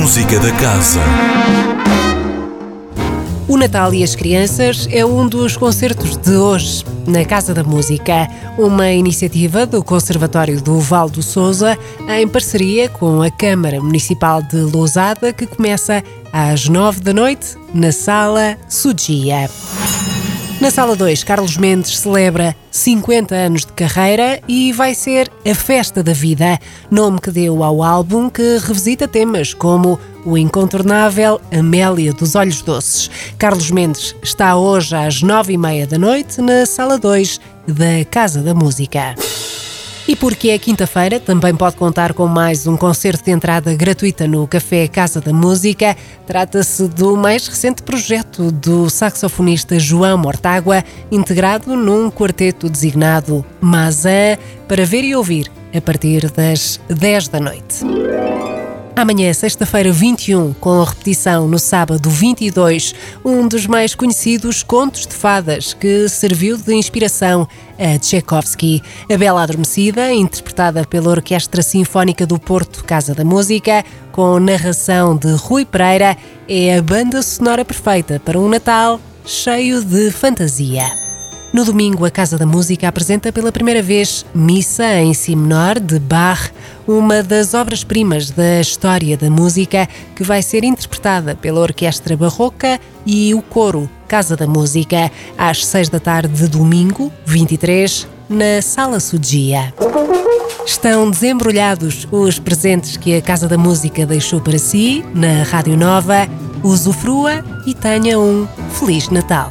Música da Casa. O Natal e as Crianças é um dos concertos de hoje, na Casa da Música, uma iniciativa do Conservatório do Val do Souza, em parceria com a Câmara Municipal de Lousada, que começa às nove da noite na Sala Sudia. Na Sala 2, Carlos Mendes celebra 50 anos de carreira e vai ser A Festa da Vida, nome que deu ao álbum que revisita temas como o incontornável Amélia dos Olhos Doces. Carlos Mendes está hoje às nove e meia da noite na Sala 2 da Casa da Música. E porque é quinta-feira, também pode contar com mais um concerto de entrada gratuita no Café Casa da Música. Trata-se do mais recente projeto do saxofonista João Mortágua, integrado num quarteto designado Mazã, para ver e ouvir a partir das 10 da noite. Amanhã, sexta-feira 21, com a repetição no sábado 22, um dos mais conhecidos contos de fadas que serviu de inspiração a Tchaikovsky. A Bela Adormecida, interpretada pela Orquestra Sinfónica do Porto Casa da Música, com narração de Rui Pereira, é a banda sonora perfeita para um Natal cheio de fantasia. No domingo, a Casa da Música apresenta pela primeira vez Missa em Si menor de Bach, uma das obras-primas da história da música que vai ser interpretada pela Orquestra Barroca e o Coro Casa da Música, às seis da tarde de domingo, 23, na Sala Sudia. Estão desembrulhados os presentes que a Casa da Música deixou para si na Rádio Nova. Usufrua e tenha um Feliz Natal.